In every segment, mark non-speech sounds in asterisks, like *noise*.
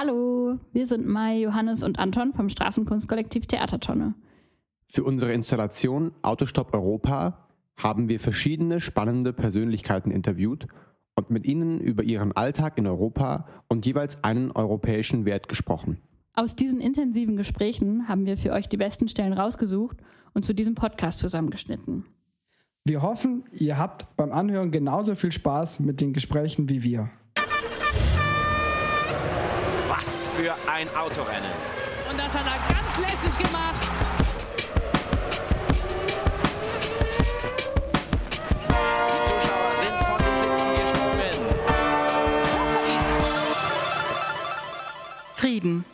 Hallo, wir sind Mai, Johannes und Anton vom Straßenkunstkollektiv Theatertonne. Für unsere Installation Autostopp Europa haben wir verschiedene spannende Persönlichkeiten interviewt und mit ihnen über ihren Alltag in Europa und jeweils einen europäischen Wert gesprochen. Aus diesen intensiven Gesprächen haben wir für euch die besten Stellen rausgesucht und zu diesem Podcast zusammengeschnitten. Wir hoffen, ihr habt beim Anhören genauso viel Spaß mit den Gesprächen wie wir. Für ein Autorennen. Und das hat er ganz lässig gemacht. Die Zuschauer sind von den Sitzen gesprungen. Frieden.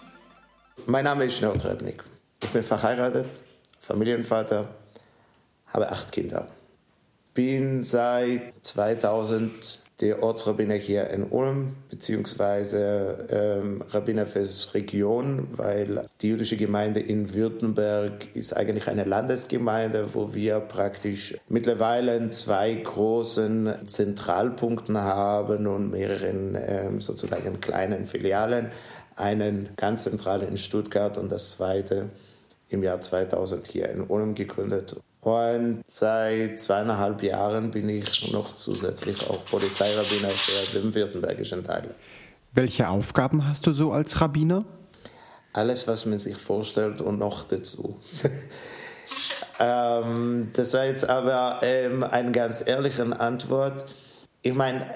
Mein Name ist Schneur Trebnik. Ich bin verheiratet, Familienvater, habe acht Kinder. Bin seit 2000 der Ortsrabbiner hier in Ulm, beziehungsweise ähm, Rabbiner die Region, weil die jüdische Gemeinde in Württemberg ist eigentlich eine Landesgemeinde, wo wir praktisch mittlerweile zwei großen Zentralpunkten haben und mehreren ähm, sozusagen kleinen Filialen. Einen ganz zentral in Stuttgart und das zweite im Jahr 2000 hier in Ulm gegründet. Und seit zweieinhalb Jahren bin ich noch zusätzlich auch Polizeirabbiner für den württembergischen Teil. Welche Aufgaben hast du so als Rabbiner? Alles, was man sich vorstellt und noch dazu. *laughs* ähm, das war jetzt aber ähm, eine ganz ehrliche Antwort. Ich meine,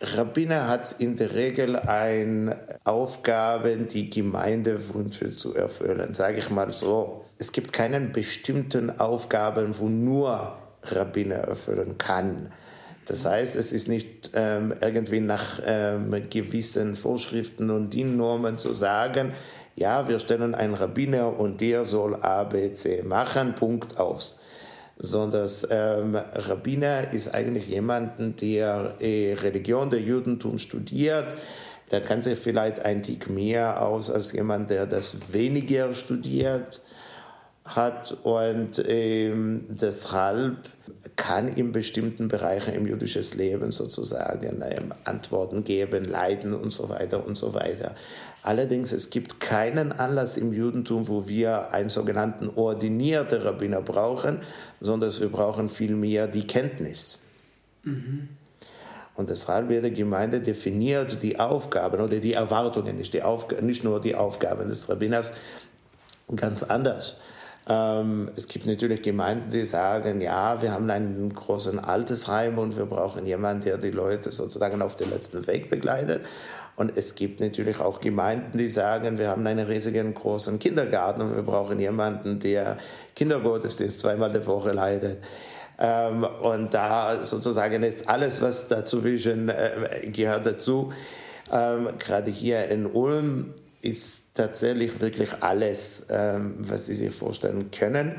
Rabbiner hat in der Regel eine Aufgabe, die Gemeindewünsche zu erfüllen, sage ich mal so. Es gibt keinen bestimmten Aufgaben, wo nur Rabbiner erfüllen kann. Das heißt, es ist nicht ähm, irgendwie nach ähm, gewissen Vorschriften und DIN-Normen zu sagen, ja, wir stellen einen Rabbiner und der soll A, B, C machen, Punkt aus sondern ähm, Rabbiner ist eigentlich jemand, der äh, Religion der Judentum studiert. Der kann sich vielleicht ein Tick mehr aus als jemand, der das weniger studiert hat und ähm, deshalb kann in bestimmten Bereichen im jüdischen Leben sozusagen ähm, Antworten geben, leiden und so weiter und so weiter. Allerdings, es gibt keinen Anlass im Judentum, wo wir einen sogenannten ordinierten Rabbiner brauchen, sondern wir brauchen vielmehr die Kenntnis. Mhm. Und deshalb wird die Gemeinde definiert die Aufgaben oder die Erwartungen, nicht, die Aufg nicht nur die Aufgaben des Rabbiners, ganz anders. Ähm, es gibt natürlich Gemeinden, die sagen, ja, wir haben einen großen Altersheim und wir brauchen jemanden, der die Leute sozusagen auf den letzten Weg begleitet. Und es gibt natürlich auch Gemeinden, die sagen, wir haben einen riesigen großen Kindergarten und wir brauchen jemanden, der Kindergottesdienst zweimal die Woche leitet. Ähm, und da sozusagen ist alles, was dazwischen äh, gehört dazu. Ähm, gerade hier in Ulm ist tatsächlich wirklich alles, ähm, was Sie sich vorstellen können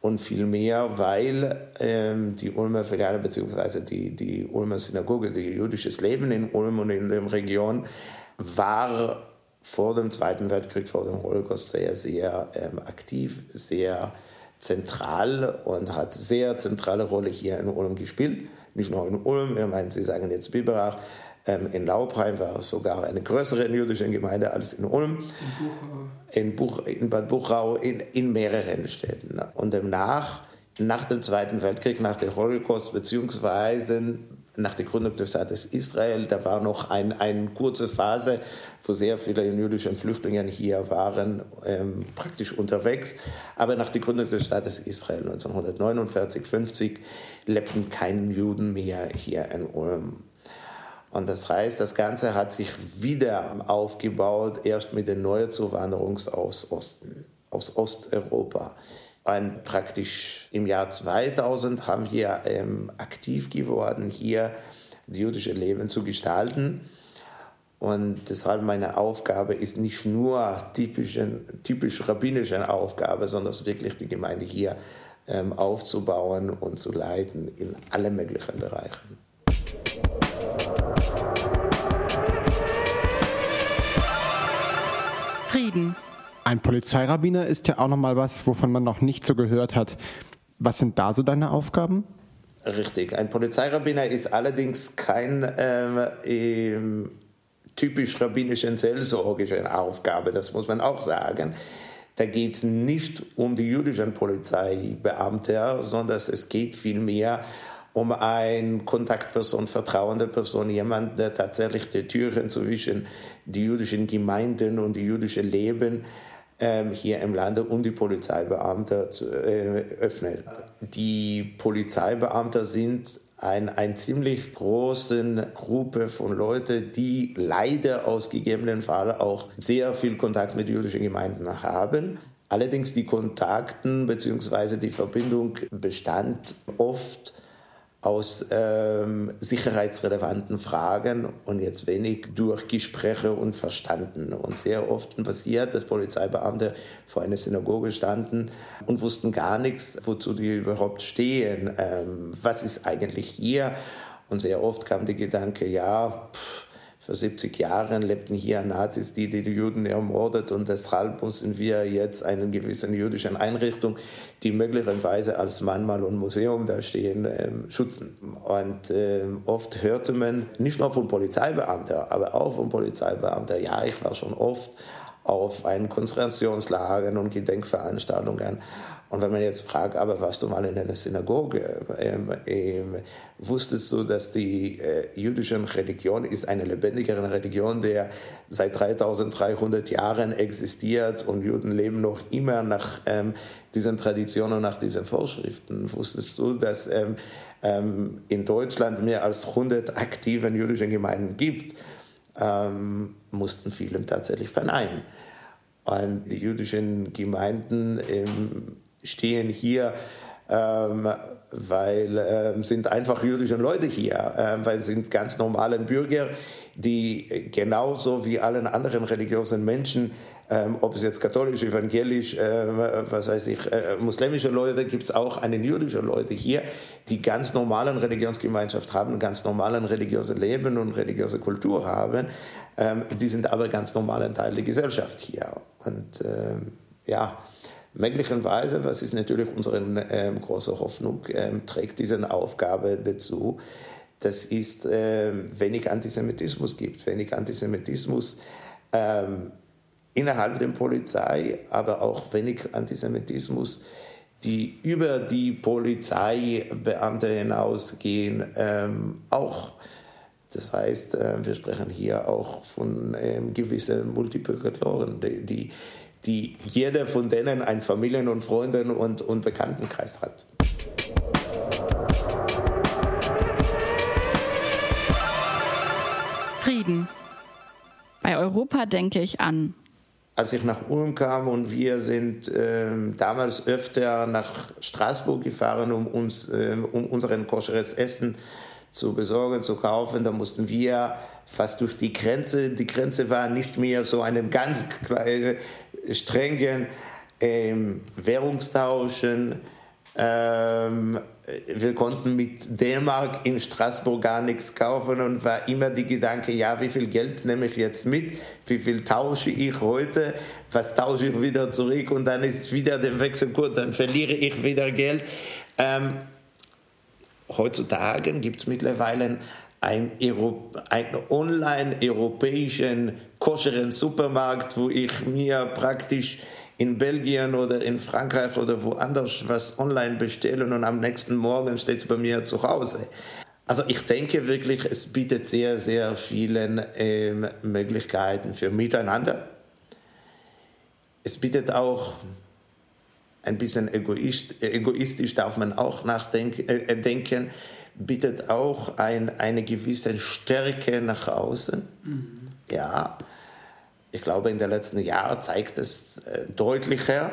und viel mehr, weil ähm, die Ulmer Filiale bzw. Die, die Ulmer Synagoge, die jüdisches Leben in Ulm und in der Region war vor dem Zweiten Weltkrieg, vor dem Holocaust sehr, sehr ähm, aktiv, sehr zentral und hat sehr zentrale Rolle hier in Ulm gespielt. Nicht nur in Ulm, ich meine, Sie sagen jetzt Biberach, in Laubheim war es sogar eine größere jüdische Gemeinde als in Ulm. In, Buch, in Bad Buchau, in, in mehreren Städten. Und danach, nach dem Zweiten Weltkrieg, nach dem Holocaust, beziehungsweise nach der Gründung des Staates Israel, da war noch ein, eine kurze Phase, wo sehr viele jüdische Flüchtlinge hier waren, ähm, praktisch unterwegs. Aber nach der Gründung des Staates Israel 1949, 50 lebten keine Juden mehr hier in Ulm. Und das heißt, das Ganze hat sich wieder aufgebaut, erst mit der Neuzuwanderung aus Osten, aus Osteuropa. Und praktisch im Jahr 2000 haben wir ähm, aktiv geworden, hier das jüdische Leben zu gestalten. Und deshalb meine Aufgabe ist nicht nur typisch, typisch rabbinische Aufgabe, sondern wirklich die Gemeinde hier ähm, aufzubauen und zu leiten in allen möglichen Bereichen. Ein Polizeirabbiner ist ja auch nochmal was, wovon man noch nicht so gehört hat. Was sind da so deine Aufgaben? Richtig. Ein Polizeirabbiner ist allerdings kein ähm, typisch rabbinischen seelsorgischen Aufgabe, das muss man auch sagen. Da geht es nicht um die jüdischen Polizeibeamte, sondern es geht vielmehr um eine Kontaktperson, vertrauende Person, jemand, der tatsächlich die Türen zwischen die jüdischen Gemeinden und die jüdische Leben ähm, hier im Lande und die Polizeibeamte zu, äh, öffnet. Die Polizeibeamte sind ein, ein ziemlich große Gruppe von Leuten, die leider aus gegebenen Fall auch sehr viel Kontakt mit jüdischen Gemeinden haben. Allerdings die Kontakten bzw. die Verbindung bestand oft aus ähm, sicherheitsrelevanten Fragen und jetzt wenig durch Gespräche und Verstanden. Und sehr oft passiert, dass Polizeibeamte vor einer Synagoge standen und wussten gar nichts, wozu die überhaupt stehen. Ähm, was ist eigentlich hier? Und sehr oft kam der Gedanke, ja, pff, vor 70 Jahren lebten hier Nazis, die die Juden ermordet und deshalb müssen wir jetzt eine gewisse jüdische Einrichtung, die möglicherweise als Mahnmal und Museum da stehen, ähm, schützen. Und ähm, oft hörte man nicht nur von Polizeibeamten, aber auch von Polizeibeamten, ja, ich war schon oft auf einen Konzentrationslagern und Gedenkveranstaltungen und wenn man jetzt fragt, aber warst du mal in einer Synagoge? Ähm, ähm, wusstest du, dass die äh, jüdische Religion ist eine lebendigere Religion, der seit 3300 Jahren existiert und Juden leben noch immer nach ähm, diesen Traditionen, nach diesen Vorschriften? Wusstest du, dass ähm, ähm in Deutschland mehr als 100 aktive jüdische Gemeinden gibt? Ähm, mussten viele tatsächlich verneinen. Und die jüdischen Gemeinden stehen hier, ähm, weil ähm, sind einfach jüdische Leute hier, ähm, weil sind ganz normale Bürger, die genauso wie allen anderen religiösen Menschen, ähm, ob es jetzt katholisch, evangelisch, ähm, was weiß ich, äh, muslimische Leute, gibt es auch eine jüdische Leute hier, die ganz normalen Religionsgemeinschaft haben, ganz normalen religiösen Leben und religiöse Kultur haben. Ähm, die sind aber ganz normalen Teil der Gesellschaft hier. Und ähm, Möglicherweise, was ist natürlich unsere ähm, große Hoffnung, ähm, trägt diese Aufgabe dazu, dass es ähm, wenig Antisemitismus gibt, wenig Antisemitismus ähm, innerhalb der Polizei, aber auch wenig Antisemitismus, die über die Polizeibeamte hinausgehen, ähm, auch. Das heißt, äh, wir sprechen hier auch von ähm, gewissen Multiplikatoren, die, die die jeder von denen ein Familien- und Freunden- und, und Bekanntenkreis hat. Frieden. Bei Europa denke ich an. Als ich nach Ulm kam und wir sind äh, damals öfter nach Straßburg gefahren, um uns äh, um unseren koscheres Essen zu besorgen, zu kaufen, da mussten wir fast durch die Grenze. Die Grenze war nicht mehr so einen ganz strengen ähm, Währungstauschen. Ähm, wir konnten mit D-Mark in Straßburg gar nichts kaufen und war immer die Gedanke, ja, wie viel Geld nehme ich jetzt mit? Wie viel tausche ich heute? Was tausche ich wieder zurück? Und dann ist wieder der Wechselkurs, dann verliere ich wieder Geld. Ähm, heutzutage gibt es mittlerweile einen, einen online-europäischen koscheren Supermarkt, wo ich mir praktisch in Belgien oder in Frankreich oder woanders was online bestelle und am nächsten Morgen steht es bei mir zu Hause. Also ich denke wirklich, es bietet sehr, sehr viele ähm, Möglichkeiten für Miteinander. Es bietet auch ein bisschen egoist, egoistisch, darf man auch nachdenken, äh, denken, bietet auch ein, eine gewisse Stärke nach außen. Mhm. Ja, ich glaube, in den letzten Jahren zeigt es äh, deutlicher,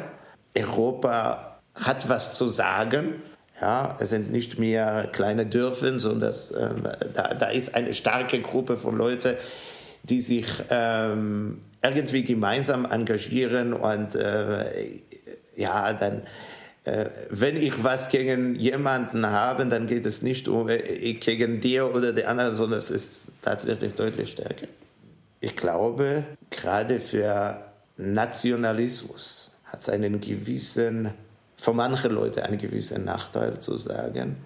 Europa hat was zu sagen. Ja, es sind nicht mehr kleine Dörfer, sondern das, ähm, da, da, ist eine starke Gruppe von Leuten, die sich ähm, irgendwie gemeinsam engagieren und äh, ja, dann äh, wenn ich was gegen jemanden habe, dann geht es nicht um äh, gegen dir oder die anderen, sondern es ist tatsächlich deutlich stärker. Ich glaube, gerade für Nationalismus hat es einen gewissen, für manche Leute einen gewissen Nachteil zu sagen,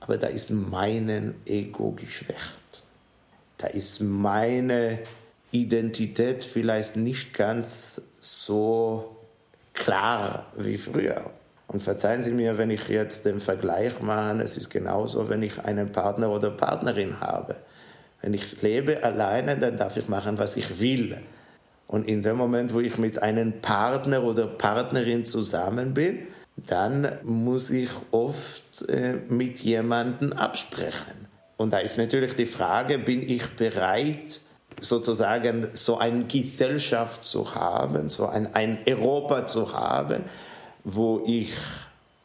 aber da ist mein Ego geschwächt. da ist meine Identität vielleicht nicht ganz so klar wie früher. Und verzeihen Sie mir, wenn ich jetzt den Vergleich mache, es ist genauso, wenn ich einen Partner oder Partnerin habe. Wenn ich lebe alleine, dann darf ich machen, was ich will. Und in dem Moment, wo ich mit einem Partner oder Partnerin zusammen bin, dann muss ich oft äh, mit jemandem absprechen. Und da ist natürlich die Frage, bin ich bereit, sozusagen so eine Gesellschaft zu haben, so ein, ein Europa zu haben, wo ich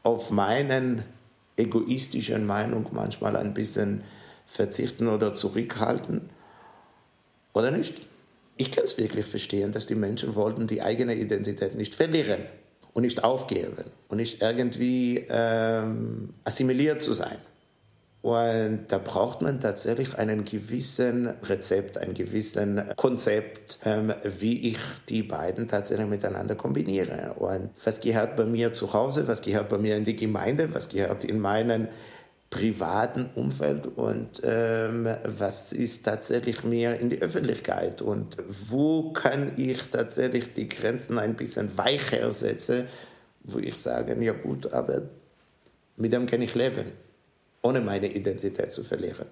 auf meinen egoistischen Meinung manchmal ein bisschen verzichten oder zurückhalten oder nicht. Ich kann es wirklich verstehen, dass die Menschen wollten die eigene Identität nicht verlieren und nicht aufgeben und nicht irgendwie ähm, assimiliert zu sein. Und da braucht man tatsächlich einen gewissen Rezept, ein gewissen Konzept, ähm, wie ich die beiden tatsächlich miteinander kombiniere. Und was gehört bei mir zu Hause, was gehört bei mir in die Gemeinde, was gehört in meinen privaten Umfeld und ähm, was ist tatsächlich mehr in die Öffentlichkeit und wo kann ich tatsächlich die Grenzen ein bisschen weicher setzen, wo ich sage, ja gut, aber mit dem kann ich leben ohne meine Identität zu verlieren.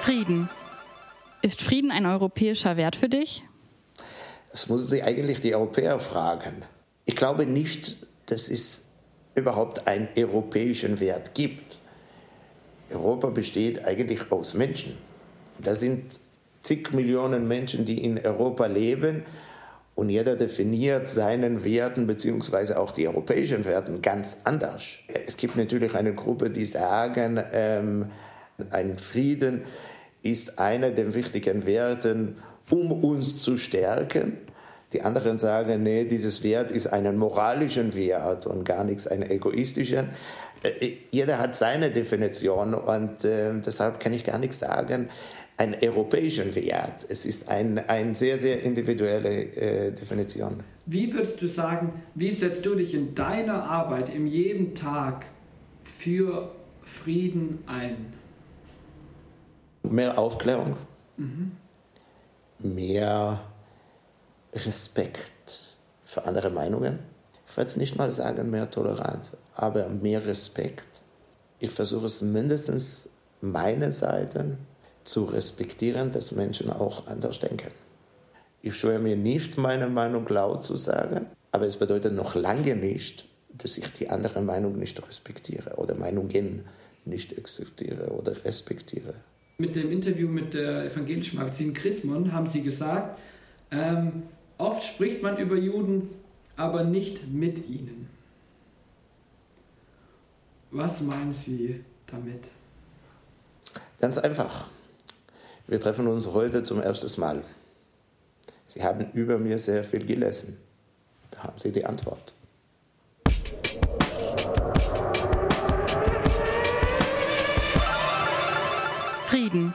Frieden. Ist Frieden ein europäischer Wert für dich? Das muss sich eigentlich die Europäer fragen. Ich glaube nicht, dass es überhaupt einen europäischen Wert gibt. Europa besteht eigentlich aus Menschen. Das sind zig Millionen Menschen, die in Europa leben und jeder definiert seinen Werten beziehungsweise auch die europäischen Werten ganz anders. Es gibt natürlich eine Gruppe, die sagen, ähm, ein Frieden ist einer der wichtigen Werten, um uns zu stärken. Die anderen sagen, nee, dieses Wert ist ein moralischen Wert und gar nichts ein egoistischen. Äh, jeder hat seine Definition und äh, deshalb kann ich gar nichts sagen einen europäischen Wert. Es ist eine ein sehr, sehr individuelle äh, Definition. Wie würdest du sagen, wie setzt du dich in deiner Arbeit, in jedem Tag für Frieden ein? Mehr Aufklärung, mhm. mehr Respekt für andere Meinungen. Ich werde es nicht mal sagen, mehr Toleranz, aber mehr Respekt. Ich versuche es mindestens meine Seiten zu respektieren, dass Menschen auch anders denken. Ich scheue mir nicht, meine Meinung laut zu sagen, aber es bedeutet noch lange nicht, dass ich die andere Meinung nicht respektiere oder Meinungen nicht akzeptiere oder respektiere. Mit dem Interview mit der evangelischen Magazin Chrismon haben Sie gesagt, ähm, oft spricht man über Juden, aber nicht mit ihnen. Was meinen Sie damit? Ganz einfach. Wir treffen uns heute zum ersten Mal. Sie haben über mir sehr viel gelesen. Da haben Sie die Antwort. Frieden.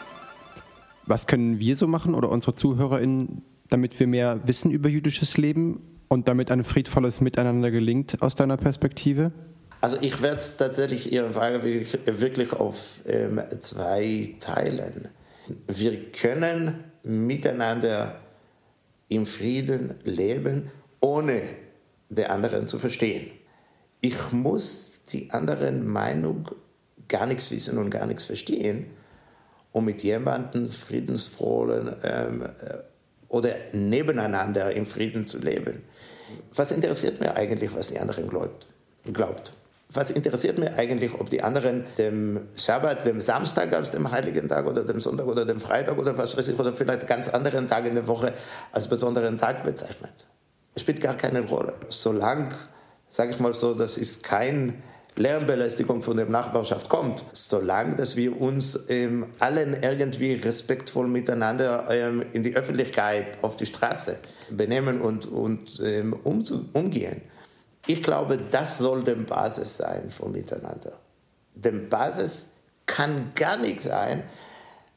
Was können wir so machen oder unsere ZuhörerInnen, damit wir mehr wissen über jüdisches Leben und damit ein friedvolles Miteinander gelingt aus deiner Perspektive? Also ich werde tatsächlich Ihre Frage wirklich, wirklich auf ähm, zwei teilen. Wir können miteinander im Frieden leben, ohne den anderen zu verstehen. Ich muss die anderen Meinung gar nichts wissen und gar nichts verstehen, um mit jemandem friedensfrohen ähm, äh, oder nebeneinander im Frieden zu leben. Was interessiert mir eigentlich, was die anderen glaubt? glaubt? Was interessiert mich eigentlich, ob die anderen dem Schabbat, dem Samstag als dem heiligen Tag oder dem Sonntag oder dem Freitag oder was weiß ich, oder vielleicht ganz anderen Tag in der Woche als besonderen Tag bezeichnet. Es spielt gar keine Rolle. Solange, sage ich mal so, das ist kein Lärmbelästigung von der Nachbarschaft kommt, solange dass wir uns ähm, allen irgendwie respektvoll miteinander ähm, in die Öffentlichkeit, auf die Straße benehmen und, und ähm, umgehen ich glaube, das soll die Basis sein vom Miteinander. Die Basis kann gar nicht sein,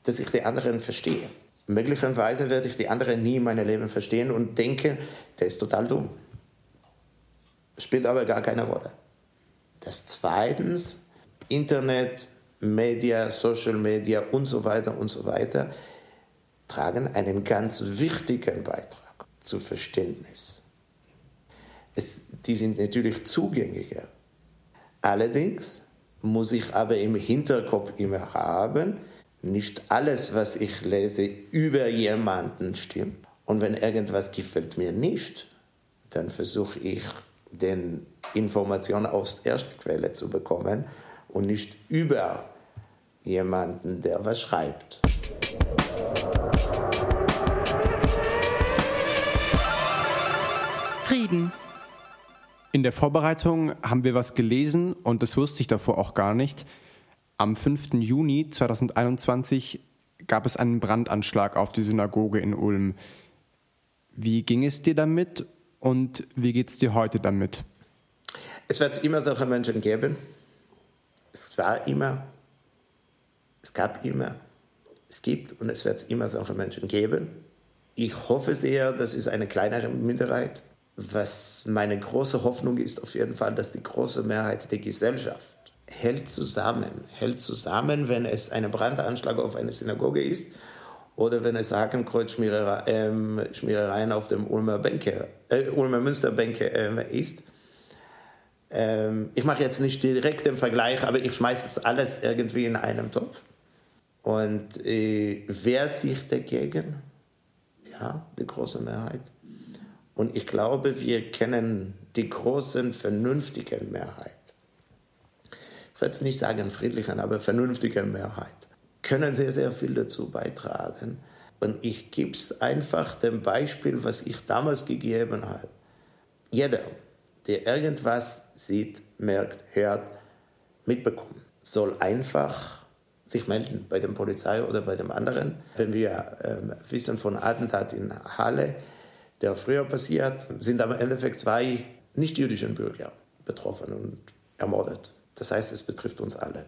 dass ich die anderen verstehe. Möglicherweise werde ich die anderen nie in meinem Leben verstehen und denken, der ist total dumm. Spielt aber gar keine Rolle. Das zweitens, Internet, Media, Social Media und so weiter und so weiter tragen einen ganz wichtigen Beitrag zu Verständnis. Es, die sind natürlich zugänglicher. Allerdings muss ich aber im Hinterkopf immer haben, nicht alles, was ich lese, über jemanden stimmt. Und wenn irgendwas gefällt mir nicht, dann versuche ich, den Informationen aus der Erstquelle zu bekommen und nicht über jemanden, der was schreibt. Frieden. In der Vorbereitung haben wir was gelesen und das wusste ich davor auch gar nicht. Am 5. Juni 2021 gab es einen Brandanschlag auf die Synagoge in Ulm. Wie ging es dir damit und wie geht es dir heute damit? Es wird immer solche Menschen geben. Es war immer, es gab immer, es gibt und es wird immer solche Menschen geben. Ich hoffe sehr, das ist eine kleinere Minderheit. Was meine große Hoffnung ist auf jeden Fall, dass die große Mehrheit der Gesellschaft hält zusammen, hält zusammen, wenn es ein Brandanschlag auf eine Synagoge ist oder wenn es Hakenkreuzschmierereien ähm, auf dem Ulmer, Bänke, äh, Ulmer Münsterbänke äh, ist. Ähm, ich mache jetzt nicht direkt den Vergleich, aber ich schmeiße das alles irgendwie in einem Topf und äh, wehrt sich dagegen. Ja, die große Mehrheit. Und ich glaube, wir kennen die großen, vernünftigen Mehrheit ich würde es nicht sagen friedlichen, aber vernünftigen Mehrheit, können sehr, sehr viel dazu beitragen. Und ich gebe es einfach dem Beispiel, was ich damals gegeben habe. Jeder, der irgendwas sieht, merkt, hört, mitbekommt, soll einfach sich melden bei der Polizei oder bei dem anderen. Wenn wir ähm, wissen von Attentat in Halle, der früher passiert, sind am Endeffekt zwei nicht-jüdischen Bürger betroffen und ermordet. Das heißt, es betrifft uns alle.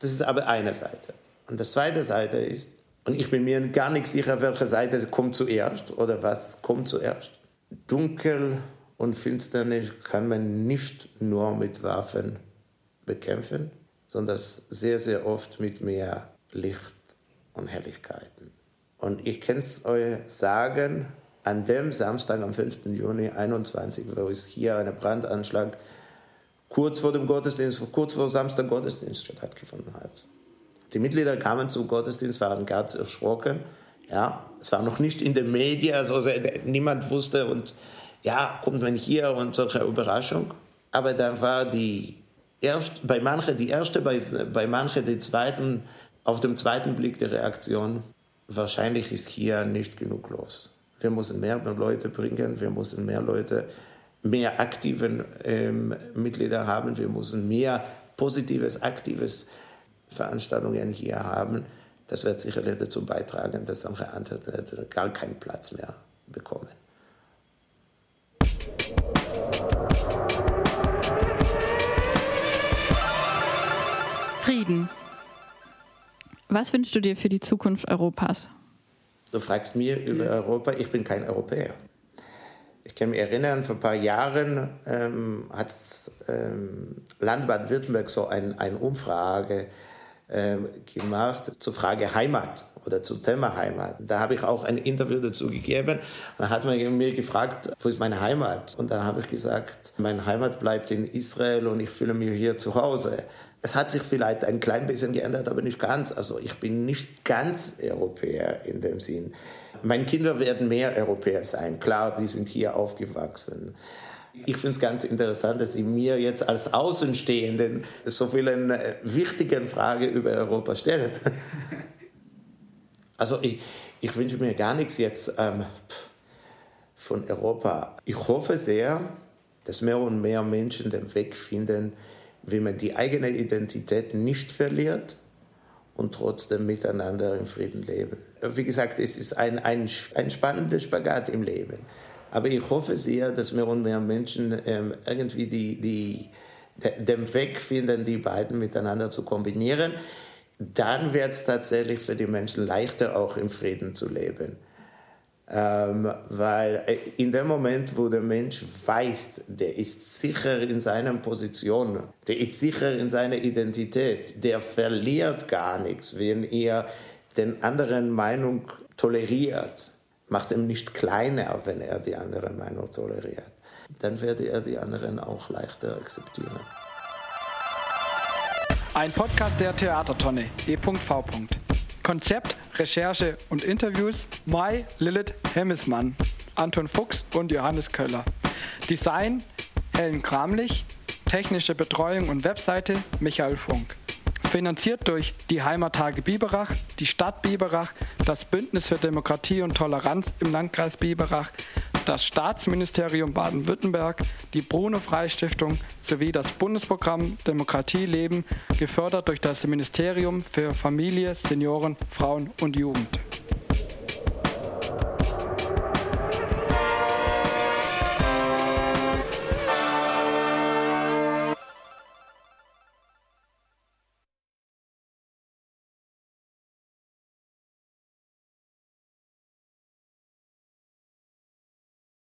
Das ist aber eine Seite. Und die zweite Seite ist, und ich bin mir gar nicht sicher, welche Seite kommt zuerst oder was kommt zuerst. Dunkel und Finsternis kann man nicht nur mit Waffen bekämpfen, sondern sehr, sehr oft mit mehr Licht und Helligkeiten. Und ich kann es euch sagen, an dem Samstag, am 5. Juni 2021, wo es hier einen Brandanschlag kurz vor dem Gottesdienst, kurz vor Samstag Gottesdienst stattgefunden hat. Die Mitglieder kamen zum Gottesdienst, waren ganz erschrocken. Ja, es war noch nicht in den Medien, also niemand wusste und ja, kommt man hier und solche Überraschung. Aber da war die erst, bei manchen die erste, bei, bei manchen die zweiten, auf dem zweiten Blick die Reaktion, wahrscheinlich ist hier nicht genug los. Wir müssen mehr Leute bringen, wir müssen mehr Leute mehr aktive ähm, Mitglieder haben, wir müssen mehr positives, aktives Veranstaltungen hier haben. Das wird sicherlich dazu beitragen, dass andere andere gar keinen Platz mehr bekommen. Frieden. Was wünschst du dir für die Zukunft Europas? Du fragst mir über Europa, ich bin kein Europäer. Ich kann mich erinnern, vor ein paar Jahren ähm, hat ähm, Land Baden-Württemberg so ein, eine Umfrage äh, gemacht zur Frage Heimat oder zum Thema Heimat. Da habe ich auch ein Interview dazu gegeben. Da hat man mir gefragt, wo ist meine Heimat? Und dann habe ich gesagt, meine Heimat bleibt in Israel und ich fühle mich hier zu Hause. Es hat sich vielleicht ein klein bisschen geändert, aber nicht ganz. Also ich bin nicht ganz Europäer in dem Sinn. Meine Kinder werden mehr Europäer sein. Klar, die sind hier aufgewachsen. Ich finde es ganz interessant, dass Sie mir jetzt als Außenstehenden so viele äh, wichtige Fragen über Europa stellen. Also ich, ich wünsche mir gar nichts jetzt ähm, von Europa. Ich hoffe sehr, dass mehr und mehr Menschen den Weg finden, wie man die eigene Identität nicht verliert und trotzdem miteinander im Frieden leben. Wie gesagt, es ist ein, ein, ein spannender Spagat im Leben. Aber ich hoffe sehr, dass mehr und mehr Menschen ähm, irgendwie die, die, den Weg finden, die beiden miteinander zu kombinieren. Dann wird es tatsächlich für die Menschen leichter, auch im Frieden zu leben. Ähm, weil äh, in dem Moment, wo der Mensch weiß, der ist sicher in seiner Position, der ist sicher in seiner Identität, der verliert gar nichts, wenn er den anderen Meinung toleriert, macht ihm nicht kleiner, wenn er die andere Meinung toleriert. Dann werde er die anderen auch leichter akzeptieren. Ein Podcast der Theatertonne, e.v. Konzept, Recherche und Interviews Mai Lilith Hemmesmann, Anton Fuchs und Johannes Köller. Design Helen Kramlich, technische Betreuung und Webseite Michael Funk. Finanziert durch die Heimattage Biberach, die Stadt Biberach, das Bündnis für Demokratie und Toleranz im Landkreis Biberach, das Staatsministerium Baden-Württemberg, die Bruno-Frei-Stiftung sowie das Bundesprogramm Demokratie leben, gefördert durch das Ministerium für Familie, Senioren, Frauen und Jugend.